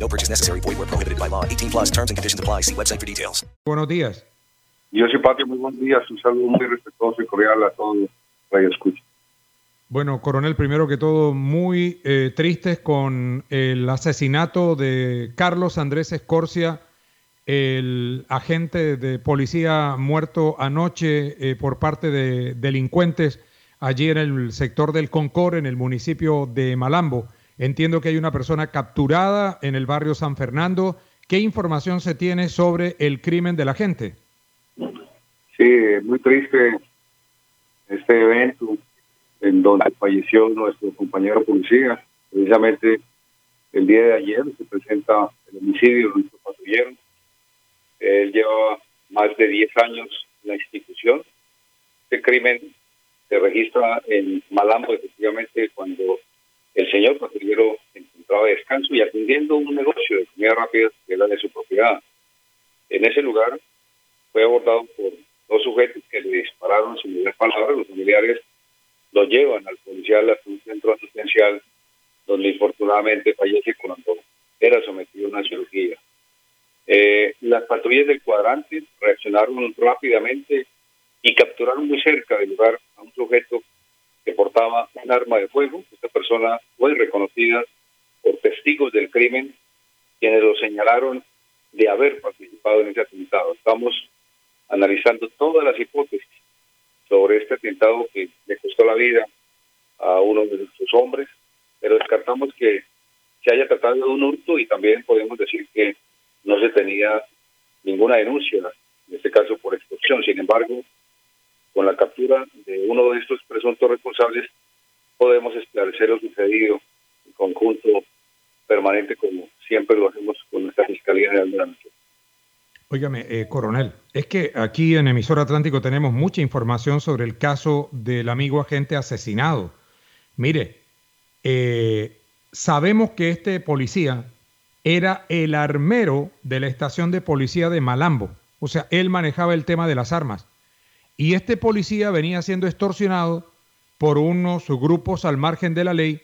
No purchase necessary. Void where prohibited by law. 18 plus terms and conditions apply. See website for details. Buenos días. Yo soy Patio, muy buenos días. Un saludo muy respetuoso y cordial a todos Radio Escucha. Bueno, coronel, primero que todo, muy eh, tristes con el asesinato de Carlos Andrés Escorcia, el agente de policía muerto anoche eh, por parte de delincuentes allí en el sector del Concor, en el municipio de Malambo. Entiendo que hay una persona capturada en el barrio San Fernando. ¿Qué información se tiene sobre el crimen de la gente? Sí, muy triste este evento en donde falleció nuestro compañero policía. Precisamente el día de ayer se presenta el homicidio de nuestro patrullero. Él llevaba más de 10 años en la institución. Este crimen se registra en Malambo, efectivamente, cuando el señor patrullero encontraba de descanso y atendiendo un negocio de comida rápida que era de su propiedad. En ese lugar fue abordado por dos sujetos que le dispararon sin mediar palabras. Los familiares lo llevan al policial a un centro asistencial donde infortunadamente fallece cuando era sometido a una cirugía. Eh, las patrullas del cuadrante reaccionaron rápidamente y capturaron muy cerca del lugar a un sujeto que portaba un arma de fuego. Esta persona fue reconocida por testigos del crimen, quienes lo señalaron de haber participado en ese atentado. Estamos analizando todas las hipótesis sobre este atentado que le costó la vida a uno de nuestros hombres, pero descartamos que se haya tratado de un hurto y también podemos decir que no se tenía ninguna denuncia, en este caso por extorsión. Sin embargo, con la captura de uno de estos presuntos responsables, podemos esclarecer lo sucedido en conjunto permanente como siempre lo hacemos con nuestra Fiscalía General de la Nación. Óigame, eh, coronel, es que aquí en Emisor Atlántico tenemos mucha información sobre el caso del amigo agente asesinado. Mire, eh, sabemos que este policía era el armero de la estación de policía de Malambo. O sea, él manejaba el tema de las armas. Y este policía venía siendo extorsionado por unos grupos al margen de la ley,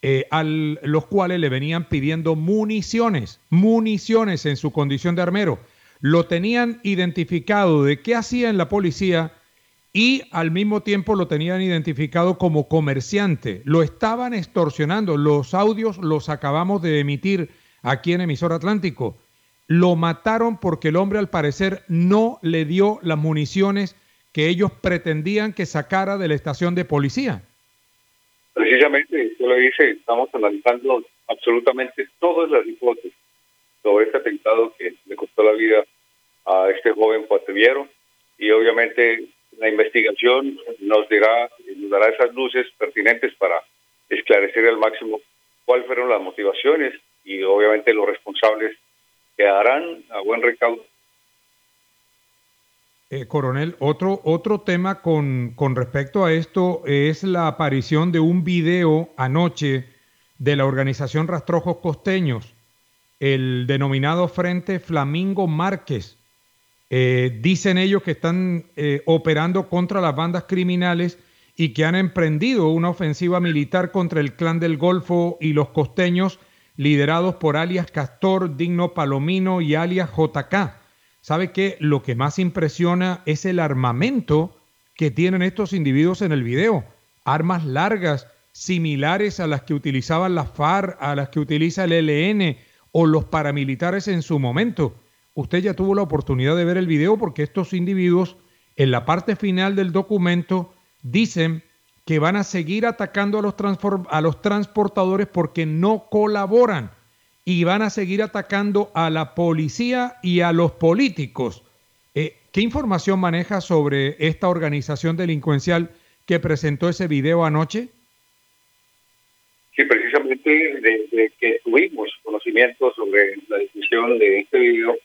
eh, a los cuales le venían pidiendo municiones, municiones en su condición de armero. Lo tenían identificado de qué hacía en la policía y al mismo tiempo lo tenían identificado como comerciante. Lo estaban extorsionando. Los audios los acabamos de emitir aquí en Emisor Atlántico. Lo mataron porque el hombre al parecer no le dio las municiones que ellos pretendían que sacara de la estación de policía. Precisamente, usted lo dice, estamos analizando absolutamente todas las hipótesis sobre este atentado que le costó la vida a este joven patrullero y obviamente la investigación nos dirá, nos dará esas luces pertinentes para esclarecer al máximo cuáles fueron las motivaciones y obviamente los responsables quedarán a buen recaudo coronel, otro, otro tema con, con respecto a esto es la aparición de un video anoche de la organización Rastrojos Costeños, el denominado Frente Flamingo Márquez. Eh, dicen ellos que están eh, operando contra las bandas criminales y que han emprendido una ofensiva militar contra el clan del Golfo y los costeños, liderados por alias Castor, Digno Palomino y alias JK. ¿Sabe qué? Lo que más impresiona es el armamento que tienen estos individuos en el video. Armas largas, similares a las que utilizaban las FARC, a las que utiliza el ELN o los paramilitares en su momento. Usted ya tuvo la oportunidad de ver el video porque estos individuos en la parte final del documento dicen que van a seguir atacando a los, a los transportadores porque no colaboran y van a seguir atacando a la policía y a los políticos. Eh, ¿Qué información maneja sobre esta organización delincuencial que presentó ese video anoche? Sí, precisamente de, que tuvimos conocimiento sobre la discusión de este video,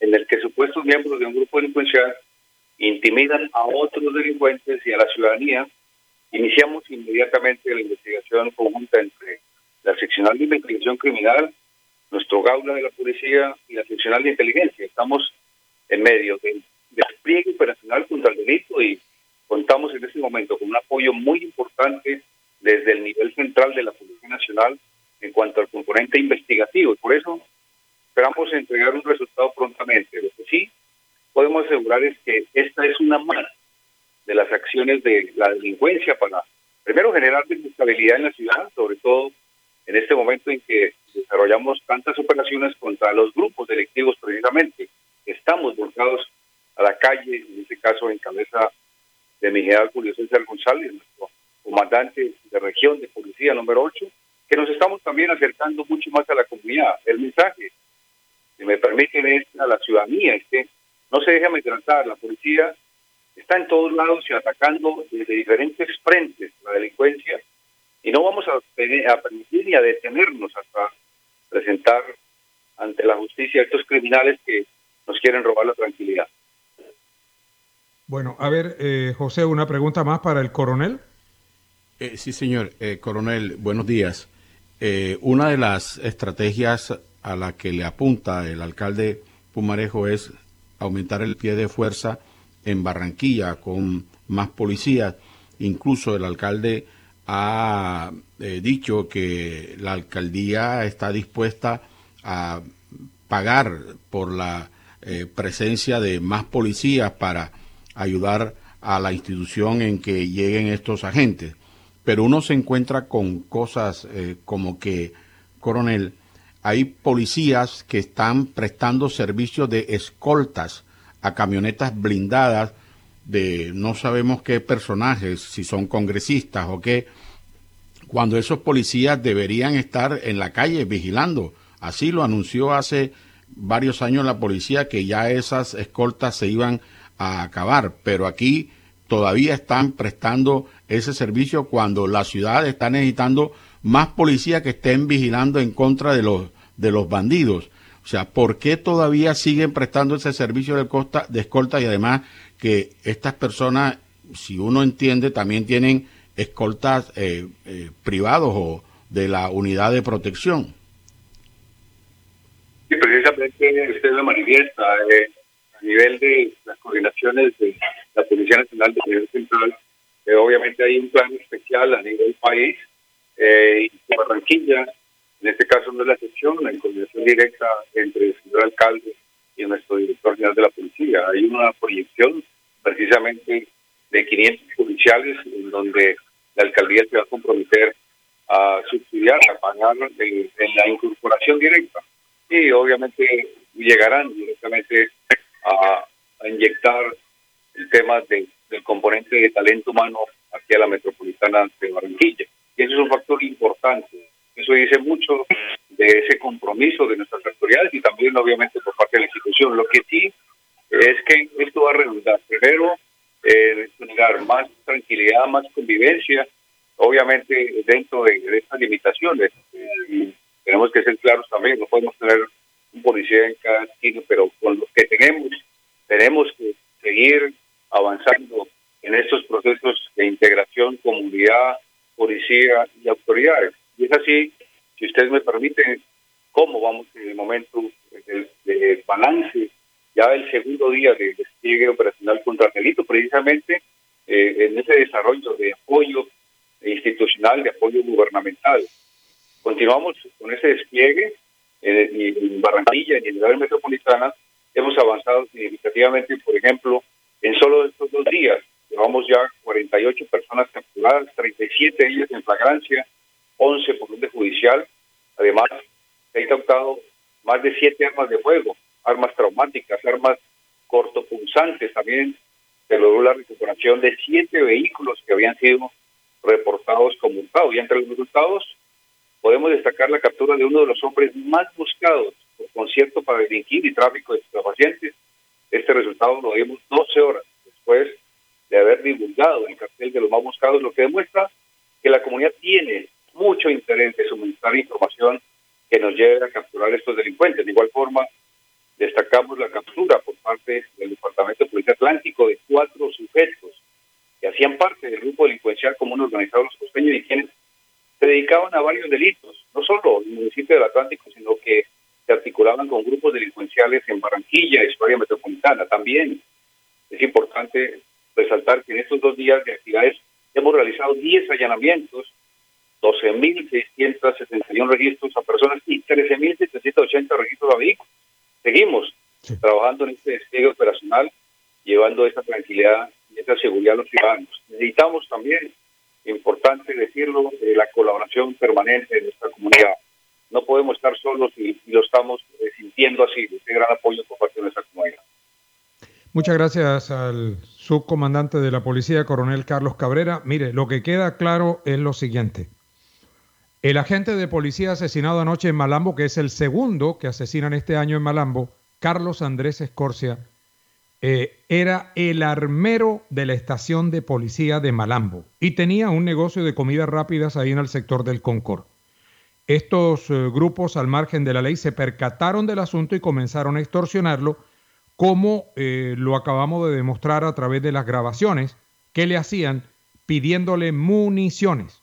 en el que supuestos miembros de un grupo delincuencial intimidan a otros delincuentes y a la ciudadanía, iniciamos inmediatamente la investigación conjunta entre la seccional de investigación criminal, nuestro gaula de la policía y la seccional de inteligencia. Estamos en medio del despliegue operacional contra el delito y contamos en este momento con un apoyo muy importante desde el nivel central de la Policía Nacional en cuanto al componente investigativo. Y por eso esperamos entregar un resultado prontamente. Lo que sí podemos asegurar es que esta es una más de las acciones de la delincuencia para, primero, generar desestabilidad en la ciudad, sobre todo en este momento en que desarrollamos tantas operaciones contra los grupos delictivos precisamente. Estamos volcados a la calle, en este caso en cabeza de mi general Julio César González, nuestro comandante de región de policía número 8, que nos estamos también acercando mucho más a la comunidad. El mensaje, si me permiten, es a la ciudadanía, es que no se deje amedrentar, la policía está en todos lados y atacando desde diferentes frentes la delincuencia y no vamos a, a permitir ni a detenernos hasta presentar ante la justicia a estos criminales que nos quieren robar la tranquilidad. Bueno, a ver, eh, José, una pregunta más para el coronel. Eh, sí, señor. Eh, coronel, buenos días. Eh, una de las estrategias a la que le apunta el alcalde Pumarejo es aumentar el pie de fuerza en Barranquilla con más policías. Incluso el alcalde ha dicho que la alcaldía está dispuesta a pagar por la presencia de más policías para ayudar a la institución en que lleguen estos agentes. Pero uno se encuentra con cosas eh, como que, coronel, hay policías que están prestando servicios de escoltas a camionetas blindadas de no sabemos qué personajes, si son congresistas o qué, cuando esos policías deberían estar en la calle vigilando. Así lo anunció hace varios años la policía que ya esas escoltas se iban a acabar, pero aquí todavía están prestando ese servicio cuando la ciudad está necesitando más policías que estén vigilando en contra de los de los bandidos. O sea, ¿por qué todavía siguen prestando ese servicio de, costa, de escolta y además que estas personas, si uno entiende, también tienen escoltas eh, eh, privados o de la unidad de protección? Sí, precisamente usted lo manifiesta. Eh, a nivel de las coordinaciones de la Policía Nacional de Nivel Central, eh, obviamente hay un plan especial a nivel país eh, y Barranquilla, en este caso no es la excepción, en coordinación directa entre el señor alcalde y nuestro director general de la policía. Hay una proyección precisamente de 500 policiales en donde la alcaldía se va a comprometer a subsidiar, a pagar en la incorporación directa. Y obviamente llegarán directamente a, inyectar el tema del componente de talento humano aquí a la metropolitana de Barranquilla. Y eso es un factor importante. Eso dice mucho de ese compromiso de nuestras autoridades y también obviamente por parte de la institución. Lo que sí es que esto va a redundar. Primero, eh, más tranquilidad, más convivencia, obviamente dentro de, estas limitaciones. y tenemos que ser claros también, no podemos tener un policía en cada esquina, pero con los que tenemos, tenemos que seguir avanzando en estos procesos de integración, comunidad, policía y autoridades. Y es así, si ustedes me permiten, cómo vamos en el momento de, balance, ya el segundo día de despliegue operacional contra el delito, precisamente eh, en ese desarrollo de apoyo institucional, de apoyo gubernamental. Continuamos con ese despliegue en, Barranquilla y en la metropolitana hemos avanzado significativamente, por ejemplo, en solo estos dos días. Llevamos ya 48 personas capturadas, 37 de ellas en flagrancia, 11 por orden judicial. Además, se ha incautado más de 7 armas de fuego, armas traumáticas, armas cortopulsantes. También se logró la recuperación de 7 vehículos que habían sido reportados como hurtados. Y entre los resultados, podemos destacar la captura de uno de los hombres más buscados por concierto para delinquir y tráfico de estupefacientes. Este resultado lo vimos 12 horas después de haber divulgado el cartel de los más buscados, lo que demuestra que la comunidad tiene mucho interés de suministrar información que nos lleve a capturar estos delincuentes. De igual forma, destacamos la captura por parte del Departamento de Policía Atlántico de cuatro sujetos que hacían parte del grupo delincuencial común organizado Los Costeños y quienes se dedicaban a varios delitos, no solo en el municipio del Atlántico, sino que se articulaban con grupos delincuenciales en Barranquilla y su área metropolitana. También es importante resaltar que en estos dos días de actividades hemos realizado 10 allanamientos, 12.661 registros a personas y 13.780 registros a vehículos. Seguimos trabajando en este despliegue operacional, llevando esa tranquilidad y esa seguridad a los ciudadanos. Necesitamos también, importante decirlo, la colaboración permanente de nuestra comunidad. No podemos estar solos y, lo estamos eh, sintiendo así, este gran apoyo por parte de nuestra comunidad. Muchas gracias al subcomandante de la policía, coronel Carlos Cabrera. Mire, lo que queda claro es lo siguiente. El agente de policía asesinado anoche en Malambo, que es el segundo que asesinan este año en Malambo, Carlos Andrés Escorcia, eh, era el armero de la estación de policía de Malambo y tenía un negocio de comidas rápidas ahí en el sector del Concord. Estos eh, grupos al margen de la ley se percataron del asunto y comenzaron a extorsionarlo como eh, lo acabamos de demostrar a través de las grabaciones que le hacían pidiéndole municiones.